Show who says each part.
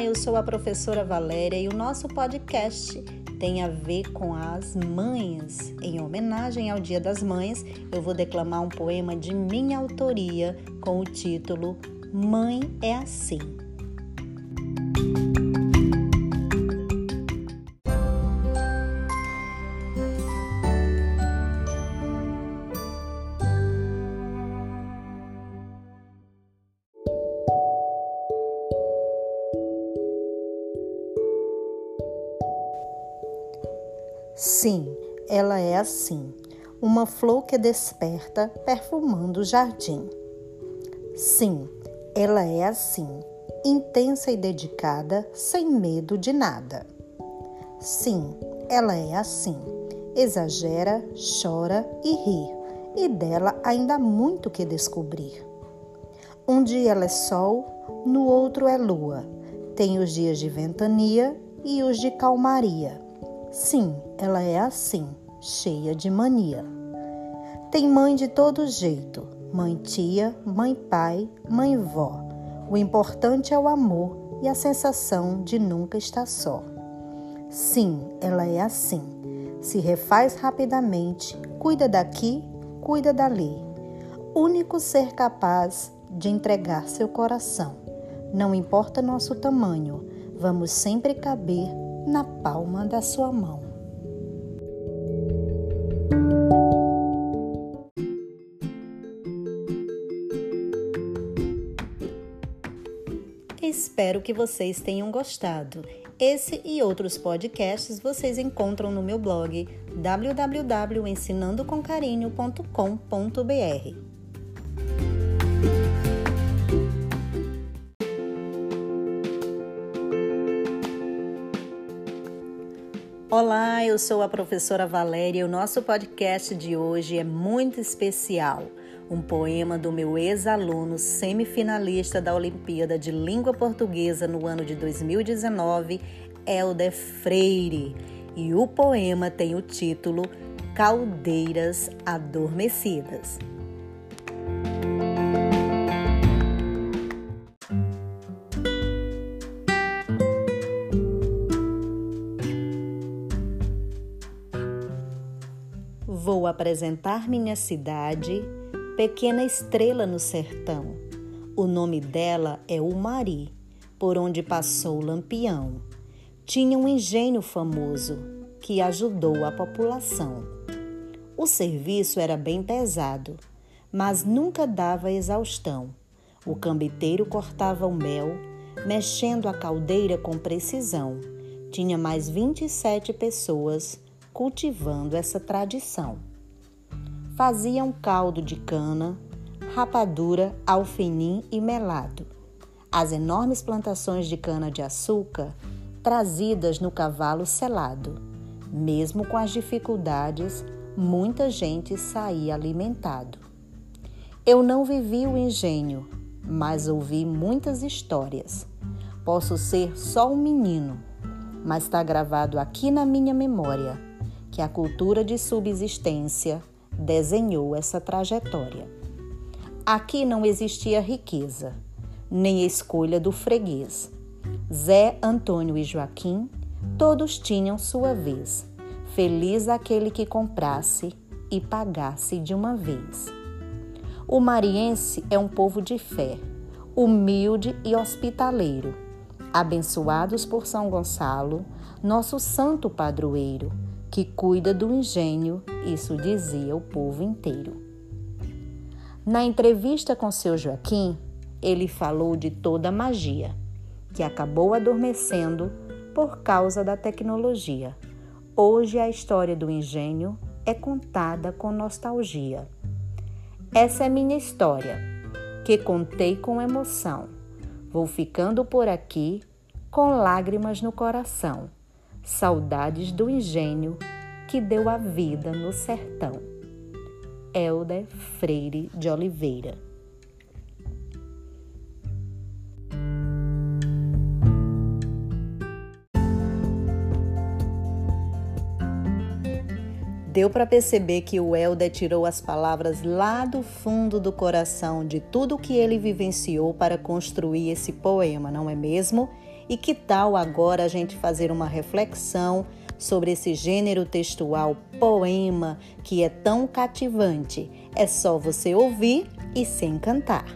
Speaker 1: Eu sou a professora Valéria e o nosso podcast tem a ver com as mães. Em homenagem ao Dia das Mães, eu vou declamar um poema de minha autoria com o título Mãe é assim. Sim, ela é assim, uma flor que desperta perfumando o jardim. Sim, ela é assim, intensa e dedicada, sem medo de nada. Sim, ela é assim, exagera, chora e ri, e dela ainda há muito que descobrir. Um dia ela é sol, no outro é lua, tem os dias de ventania e os de calmaria Sim, ela é assim, cheia de mania. Tem mãe de todo jeito: mãe tia, mãe pai, mãe vó. O importante é o amor e a sensação de nunca estar só. Sim, ela é assim. Se refaz rapidamente, cuida daqui, cuida dali. Único ser capaz de entregar seu coração. Não importa nosso tamanho, vamos sempre caber na palma da sua mão. Espero que vocês tenham gostado. Esse e outros podcasts vocês encontram no meu blog www.ensinandocomcarinho.com.br. Olá, eu sou a professora Valéria e o nosso podcast de hoje é muito especial. Um poema do meu ex-aluno semifinalista da Olimpíada de Língua Portuguesa no ano de 2019, Helder Freire. E o poema tem o título Caldeiras Adormecidas. Vou apresentar minha cidade, pequena estrela no sertão. O nome dela é Umari, por onde passou o Lampião. Tinha um engenho famoso que ajudou a população. O serviço era bem pesado, mas nunca dava exaustão. O cambiteiro cortava o mel, mexendo a caldeira com precisão. Tinha mais 27 pessoas cultivando essa tradição. Faziam caldo de cana, rapadura, alfenim e melado. As enormes plantações de cana-de-açúcar trazidas no cavalo selado. Mesmo com as dificuldades, muita gente saía alimentado. Eu não vivi o engenho, mas ouvi muitas histórias. Posso ser só um menino, mas está gravado aqui na minha memória que a cultura de subsistência desenhou essa trajetória. Aqui não existia riqueza, nem escolha do freguês. Zé, Antônio e Joaquim, todos tinham sua vez. Feliz aquele que comprasse e pagasse de uma vez. O mariense é um povo de fé, humilde e hospitaleiro, abençoados por São Gonçalo, nosso santo padroeiro que cuida do engenho, isso dizia o povo inteiro. Na entrevista com seu Joaquim, ele falou de toda a magia, que acabou adormecendo por causa da tecnologia. Hoje a história do engenho é contada com nostalgia. Essa é minha história, que contei com emoção. Vou ficando por aqui com lágrimas no coração Saudades do engenho que deu a vida no sertão. Helder Freire de Oliveira. Deu para perceber que o Helder tirou as palavras lá do fundo do coração de tudo que ele vivenciou para construir esse poema, não é mesmo? E que tal agora a gente fazer uma reflexão sobre esse gênero textual poema que é tão cativante? É só você ouvir e se encantar.